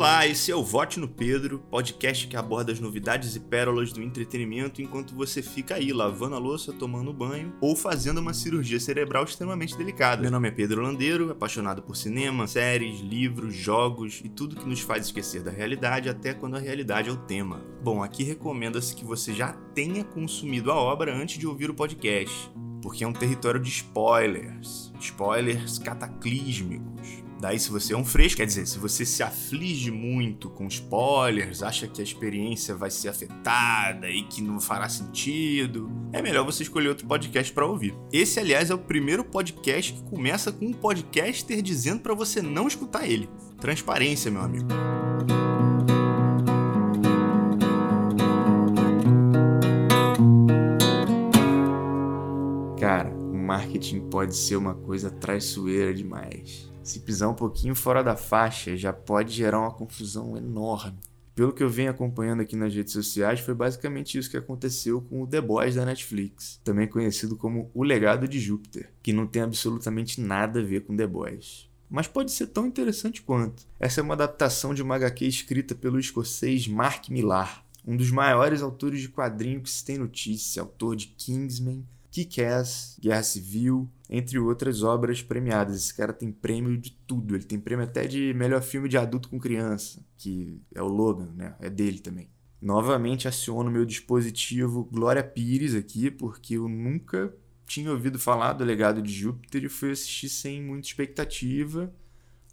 Olá, esse é o Vote no Pedro, podcast que aborda as novidades e pérolas do entretenimento enquanto você fica aí lavando a louça, tomando banho ou fazendo uma cirurgia cerebral extremamente delicada. Meu nome é Pedro Landeiro, apaixonado por cinema, séries, livros, jogos e tudo que nos faz esquecer da realidade até quando a realidade é o tema. Bom, aqui recomenda-se que você já tenha consumido a obra antes de ouvir o podcast, porque é um território de spoilers, spoilers cataclísmicos. Daí, se você é um fresco, quer dizer, se você se aflige muito com spoilers, acha que a experiência vai ser afetada e que não fará sentido, é melhor você escolher outro podcast para ouvir. Esse, aliás, é o primeiro podcast que começa com um podcaster dizendo para você não escutar ele. Transparência, meu amigo. Cara, o marketing pode ser uma coisa traiçoeira demais se pisar um pouquinho fora da faixa, já pode gerar uma confusão enorme. Pelo que eu venho acompanhando aqui nas redes sociais, foi basicamente isso que aconteceu com o The Boys da Netflix, também conhecido como O Legado de Júpiter, que não tem absolutamente nada a ver com The Boys. Mas pode ser tão interessante quanto. Essa é uma adaptação de uma HQ escrita pelo escocês Mark Millar, um dos maiores autores de quadrinhos que se tem notícia, autor de Kingsman, Kick-Ass, Guerra Civil, entre outras obras premiadas. Esse cara tem prêmio de tudo. Ele tem prêmio até de melhor filme de adulto com criança, que é o Logan, né? É dele também. Novamente aciono meu dispositivo Glória Pires aqui, porque eu nunca tinha ouvido falar do Legado de Júpiter e fui assistir sem muita expectativa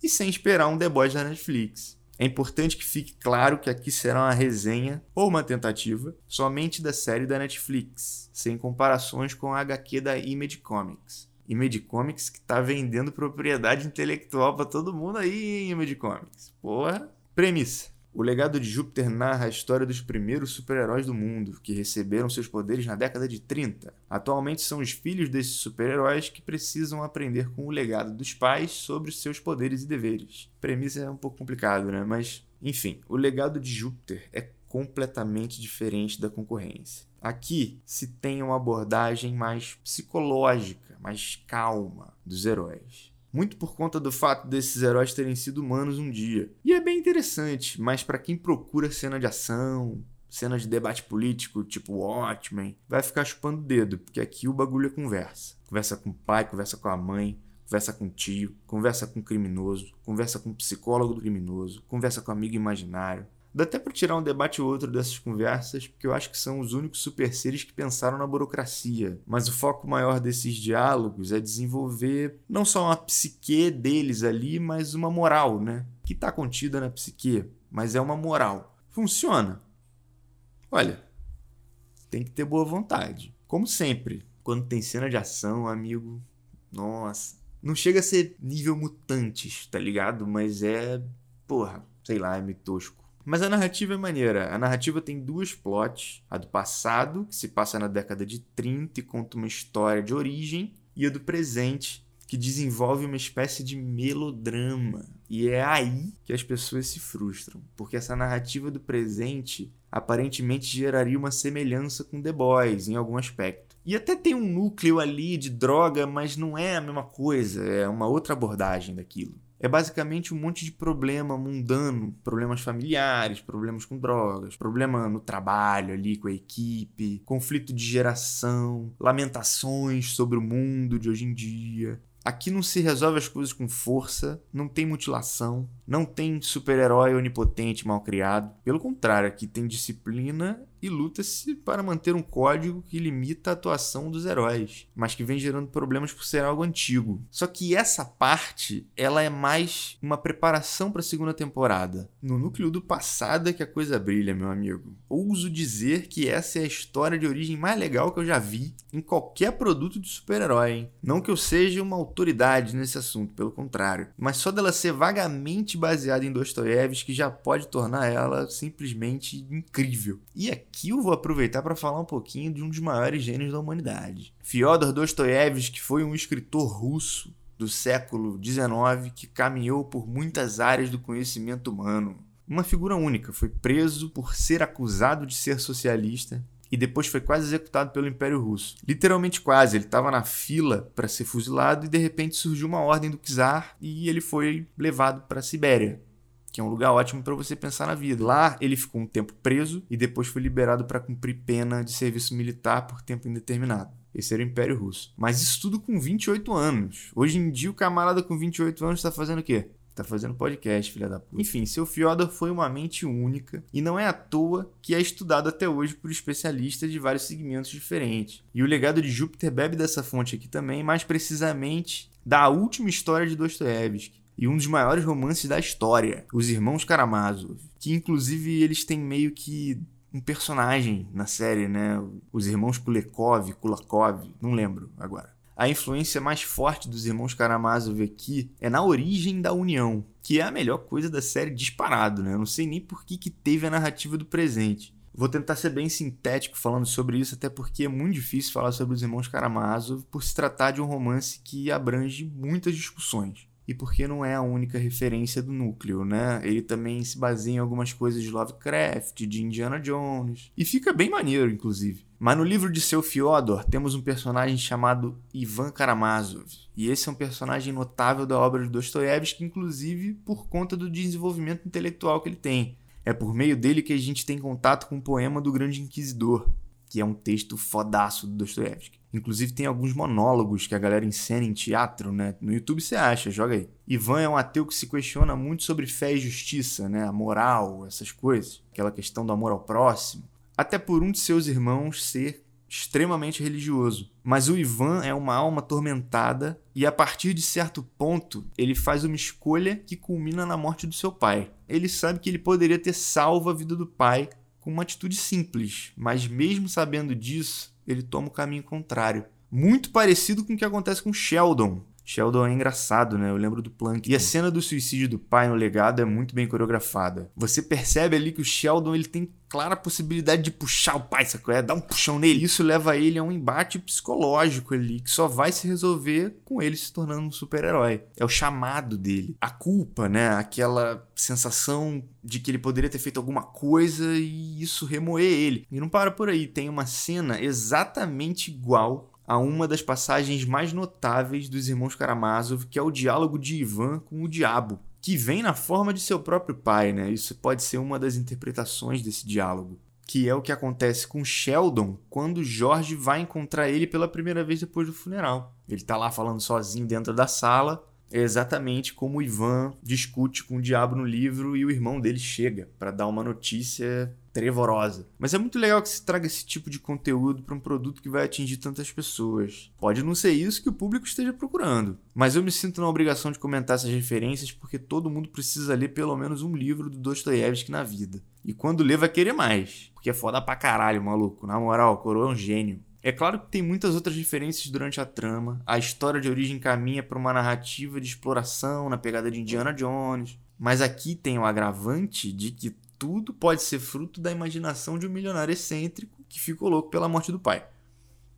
e sem esperar um deboche da Netflix. É importante que fique claro que aqui será uma resenha ou uma tentativa somente da série da Netflix, sem comparações com a HQ da Image Comics. Image Comics que tá vendendo propriedade intelectual para todo mundo aí, Image Comics. Porra. Premissa. O legado de Júpiter narra a história dos primeiros super-heróis do mundo, que receberam seus poderes na década de 30. Atualmente são os filhos desses super-heróis que precisam aprender com o legado dos pais sobre seus poderes e deveres. Premissa é um pouco complicado, né? Mas, enfim, o legado de Júpiter é completamente diferente da concorrência. Aqui se tem uma abordagem mais psicológica, mais calma dos heróis muito por conta do fato desses heróis terem sido humanos um dia. E é bem interessante, mas para quem procura cena de ação, cena de debate político, tipo Watchmen, vai ficar chupando o dedo, porque aqui o bagulho é conversa. Conversa com o pai, conversa com a mãe, conversa com o tio, conversa com o criminoso, conversa com o psicólogo do criminoso, conversa com o amigo imaginário, Dá até para tirar um debate ou outro dessas conversas, porque eu acho que são os únicos super seres que pensaram na burocracia. Mas o foco maior desses diálogos é desenvolver não só uma psique deles ali, mas uma moral, né? Que está contida na psique, mas é uma moral. Funciona. Olha, tem que ter boa vontade. Como sempre, quando tem cena de ação, amigo, nossa. Não chega a ser nível mutantes, tá ligado? Mas é, porra, sei lá, é meio tosco. Mas a narrativa é maneira. A narrativa tem duas plots: a do passado, que se passa na década de 30 e conta uma história de origem, e a do presente, que desenvolve uma espécie de melodrama. E é aí que as pessoas se frustram, porque essa narrativa do presente aparentemente geraria uma semelhança com The Boys em algum aspecto. E até tem um núcleo ali de droga, mas não é a mesma coisa, é uma outra abordagem daquilo é basicamente um monte de problema mundano, problemas familiares, problemas com drogas, problema no trabalho ali com a equipe, conflito de geração, lamentações sobre o mundo de hoje em dia. Aqui não se resolve as coisas com força, não tem mutilação, não tem super-herói onipotente mal criado. Pelo contrário, aqui tem disciplina e luta-se para manter um código que limita a atuação dos heróis, mas que vem gerando problemas por ser algo antigo. Só que essa parte, ela é mais uma preparação para a segunda temporada. No núcleo do passado é que a coisa brilha, meu amigo. Ouso dizer que essa é a história de origem mais legal que eu já vi em qualquer produto de super-herói. Não que eu seja uma autoridade nesse assunto, pelo contrário, mas só dela ser vagamente baseada em Dostoiévski já pode tornar ela simplesmente incrível. E aqui eu vou aproveitar para falar um pouquinho de um dos maiores gênios da humanidade. Fyodor Dostoiévski foi um escritor russo do século XIX que caminhou por muitas áreas do conhecimento humano. Uma figura única, foi preso por ser acusado de ser socialista e depois foi quase executado pelo Império Russo. Literalmente quase, ele estava na fila para ser fuzilado e de repente surgiu uma ordem do czar e ele foi levado para a Sibéria que é um lugar ótimo para você pensar na vida. Lá ele ficou um tempo preso e depois foi liberado para cumprir pena de serviço militar por tempo indeterminado. Esse era o Império Russo. Mas isso tudo com 28 anos. Hoje em dia o camarada com 28 anos está fazendo o quê? Tá fazendo podcast, filha da puta. Enfim, seu Fyodor foi uma mente única e não é à toa que é estudado até hoje por especialistas de vários segmentos diferentes. E o legado de Júpiter bebe dessa fonte aqui também, mais precisamente da última história de Dostoiévski e um dos maiores romances da história, Os Irmãos Karamazov, que inclusive eles têm meio que um personagem na série, né? Os irmãos Kulekov, Kulakov, não lembro agora a influência mais forte dos irmãos Karamazov aqui é na origem da união, que é a melhor coisa da série disparado, né? Eu não sei nem por que, que teve a narrativa do presente. Vou tentar ser bem sintético falando sobre isso, até porque é muito difícil falar sobre os irmãos Karamazov por se tratar de um romance que abrange muitas discussões e porque não é a única referência do núcleo, né? Ele também se baseia em algumas coisas de Lovecraft, de Indiana Jones, e fica bem maneiro, inclusive. Mas no livro de seu Fyodor temos um personagem chamado Ivan Karamazov, e esse é um personagem notável da obra de Dostoiévski, inclusive por conta do desenvolvimento intelectual que ele tem. É por meio dele que a gente tem contato com o poema do Grande Inquisidor, que é um texto fodaço do Dostoiévski. Inclusive tem alguns monólogos que a galera encena em teatro, né? No YouTube você acha, joga aí. Ivan é um ateu que se questiona muito sobre fé e justiça, né? A moral, essas coisas. Aquela questão do amor ao próximo. Até por um de seus irmãos ser extremamente religioso. Mas o Ivan é uma alma atormentada e a partir de certo ponto ele faz uma escolha que culmina na morte do seu pai. Ele sabe que ele poderia ter salvo a vida do pai com uma atitude simples, mas mesmo sabendo disso, ele toma o caminho contrário. Muito parecido com o que acontece com Sheldon. Sheldon é engraçado, né? Eu lembro do Plank. E a cena do suicídio do pai no legado é muito bem coreografada. Você percebe ali que o Sheldon ele tem clara possibilidade de puxar o pai, sacou? É, dar um puxão nele. Isso leva ele a um embate psicológico ali, que só vai se resolver com ele se tornando um super-herói. É o chamado dele. A culpa, né? Aquela sensação de que ele poderia ter feito alguma coisa e isso remoer ele. E não para por aí. Tem uma cena exatamente igual a uma das passagens mais notáveis dos irmãos Karamazov, que é o diálogo de Ivan com o diabo, que vem na forma de seu próprio pai, né? Isso pode ser uma das interpretações desse diálogo, que é o que acontece com Sheldon quando George vai encontrar ele pela primeira vez depois do funeral. Ele tá lá falando sozinho dentro da sala, é exatamente como o Ivan discute com o diabo no livro e o irmão dele chega para dar uma notícia trevorosa. Mas é muito legal que se traga esse tipo de conteúdo para um produto que vai atingir tantas pessoas. Pode não ser isso que o público esteja procurando, mas eu me sinto na obrigação de comentar essas referências porque todo mundo precisa ler pelo menos um livro do Dostoiévski na vida. E quando lê vai querer mais, porque é foda pra caralho, maluco. Na moral, o Coroa é um gênio. É claro que tem muitas outras diferenças durante a trama. A história de origem caminha para uma narrativa de exploração na pegada de Indiana Jones. Mas aqui tem o agravante de que tudo pode ser fruto da imaginação de um milionário excêntrico que ficou louco pela morte do pai.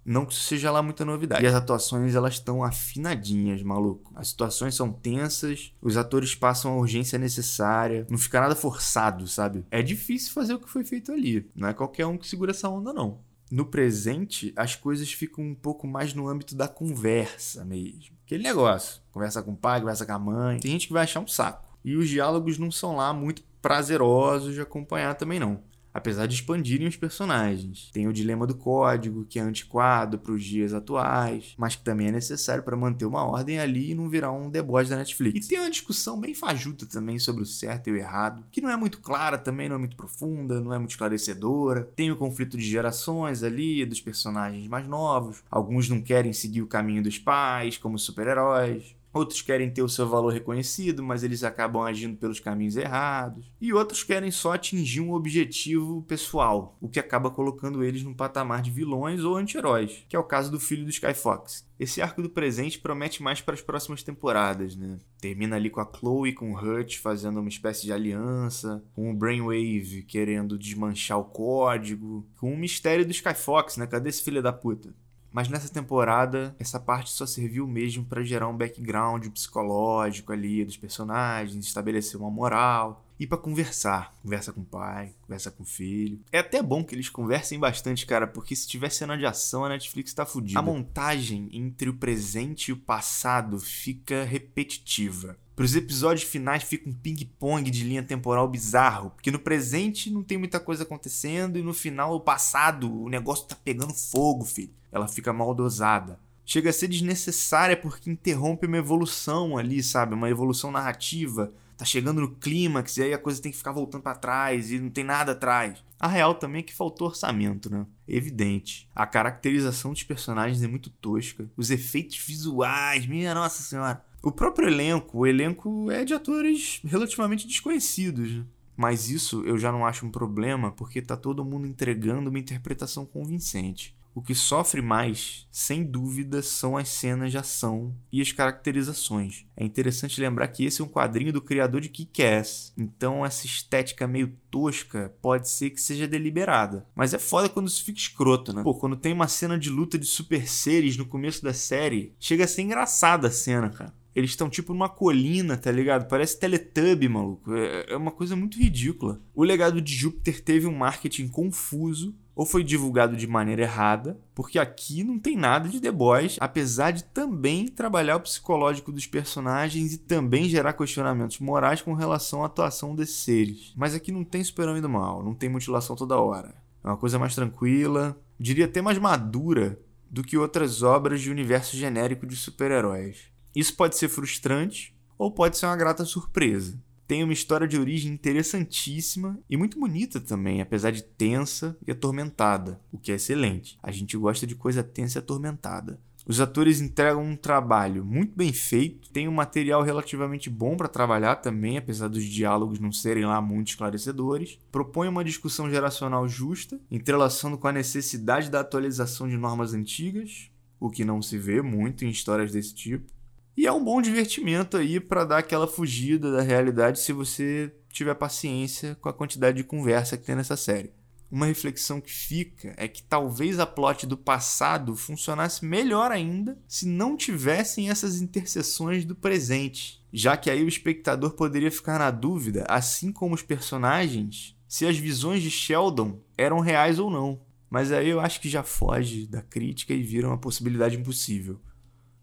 Não que isso seja lá muita novidade. E as atuações elas estão afinadinhas, maluco. As situações são tensas, os atores passam a urgência necessária, não fica nada forçado, sabe? É difícil fazer o que foi feito ali. Não é qualquer um que segura essa onda, não. No presente, as coisas ficam um pouco mais no âmbito da conversa mesmo. Aquele negócio. Conversa com o pai, conversa com a mãe. Tem gente que vai achar um saco. E os diálogos não são lá muito prazerosos de acompanhar também não apesar de expandirem os personagens. Tem o dilema do código, que é antiquado para os dias atuais, mas que também é necessário para manter uma ordem ali e não virar um deboche da Netflix. E tem uma discussão bem fajuta também sobre o certo e o errado, que não é muito clara também, não é muito profunda, não é muito esclarecedora. Tem o conflito de gerações ali, dos personagens mais novos. Alguns não querem seguir o caminho dos pais, como super-heróis. Outros querem ter o seu valor reconhecido, mas eles acabam agindo pelos caminhos errados. E outros querem só atingir um objetivo pessoal, o que acaba colocando eles num patamar de vilões ou anti-heróis, que é o caso do filho do Skyfox. Esse arco do presente promete mais para as próximas temporadas, né? Termina ali com a Chloe com o Hutch fazendo uma espécie de aliança, com o Brainwave querendo desmanchar o código, com o mistério do Skyfox, né? Cadê esse filho da puta? Mas nessa temporada, essa parte só serviu mesmo para gerar um background psicológico ali dos personagens, estabelecer uma moral e para conversar. Conversa com o pai, conversa com o filho. É até bom que eles conversem bastante, cara, porque se tiver cena de ação, a Netflix tá fudida. A montagem entre o presente e o passado fica repetitiva Pros episódios finais fica um ping-pong de linha temporal bizarro, porque no presente não tem muita coisa acontecendo e no final, o passado, o negócio tá pegando fogo, filho. Ela fica mal dosada. Chega a ser desnecessária porque interrompe uma evolução ali, sabe? Uma evolução narrativa tá chegando no clímax e aí a coisa tem que ficar voltando para trás e não tem nada atrás. A real também é que faltou orçamento, né? Evidente. A caracterização dos personagens é muito tosca. Os efeitos visuais, minha nossa senhora. O próprio elenco, o elenco é de atores relativamente desconhecidos. Né? Mas isso eu já não acho um problema porque tá todo mundo entregando uma interpretação convincente. O que sofre mais, sem dúvida, são as cenas de ação e as caracterizações. É interessante lembrar que esse é um quadrinho do criador de Kick-Ass, então essa estética meio tosca pode ser que seja deliberada. Mas é foda quando isso fica escroto, né? Pô, quando tem uma cena de luta de super seres no começo da série, chega a ser engraçada a cena, cara. Eles estão tipo numa colina, tá ligado? Parece Teletubby, maluco. É, é uma coisa muito ridícula. O legado de Júpiter teve um marketing confuso ou foi divulgado de maneira errada, porque aqui não tem nada de The Boys, apesar de também trabalhar o psicológico dos personagens e também gerar questionamentos morais com relação à atuação desses seres. Mas aqui não tem super-homem do mal, não tem mutilação toda hora. É uma coisa mais tranquila, diria até mais madura do que outras obras de universo genérico de super-heróis. Isso pode ser frustrante ou pode ser uma grata surpresa tem uma história de origem interessantíssima e muito bonita também, apesar de tensa e atormentada, o que é excelente. A gente gosta de coisa tensa e atormentada. Os atores entregam um trabalho muito bem feito, tem um material relativamente bom para trabalhar também, apesar dos diálogos não serem lá muito esclarecedores. Propõe uma discussão geracional justa, entrelaçando com a necessidade da atualização de normas antigas, o que não se vê muito em histórias desse tipo. E é um bom divertimento aí para dar aquela fugida da realidade se você tiver paciência com a quantidade de conversa que tem nessa série. Uma reflexão que fica é que talvez a plot do passado funcionasse melhor ainda se não tivessem essas interseções do presente, já que aí o espectador poderia ficar na dúvida, assim como os personagens, se as visões de Sheldon eram reais ou não. Mas aí eu acho que já foge da crítica e vira uma possibilidade impossível.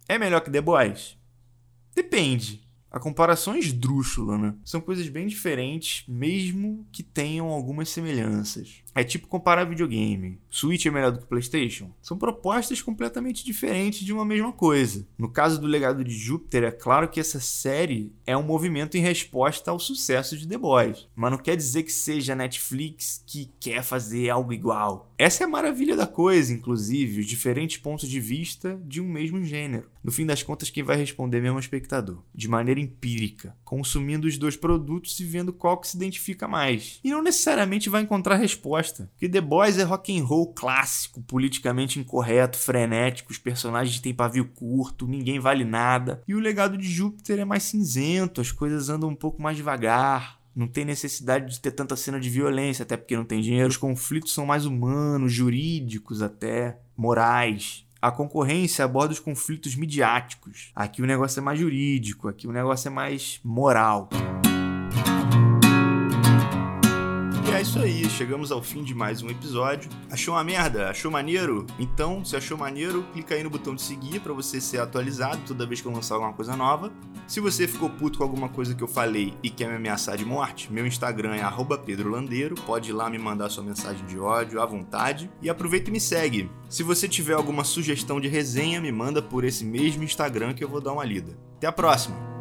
É melhor que The Boys? Depende. A comparação é esdrúxula, né? São coisas bem diferentes, mesmo que tenham algumas semelhanças. É tipo comparar videogame. Switch é melhor do que PlayStation? São propostas completamente diferentes de uma mesma coisa. No caso do Legado de Júpiter, é claro que essa série é um movimento em resposta ao sucesso de The Boys, mas não quer dizer que seja a Netflix que quer fazer algo igual. Essa é a maravilha da coisa, inclusive, os diferentes pontos de vista de um mesmo gênero. No fim das contas, quem vai responder mesmo é o espectador, de maneira empírica, consumindo os dois produtos e vendo qual que se identifica mais. E não necessariamente vai encontrar resposta, porque The Boys é rock and roll clássico, politicamente incorreto, frenético, os personagens têm pavio curto, ninguém vale nada. E o legado de Júpiter é mais cinzento, as coisas andam um pouco mais devagar, não tem necessidade de ter tanta cena de violência, até porque não tem dinheiro. Os conflitos são mais humanos, jurídicos até, morais. A concorrência aborda os conflitos midiáticos. Aqui o negócio é mais jurídico, aqui o negócio é mais moral. Isso aí, chegamos ao fim de mais um episódio. Achou uma merda? Achou maneiro? Então, se achou maneiro, clica aí no botão de seguir para você ser atualizado toda vez que eu lançar alguma coisa nova. Se você ficou puto com alguma coisa que eu falei e quer me ameaçar de morte, meu Instagram é @pedrolandeiro. Pode ir lá me mandar sua mensagem de ódio à vontade e aproveita e me segue. Se você tiver alguma sugestão de resenha, me manda por esse mesmo Instagram que eu vou dar uma lida. Até a próxima.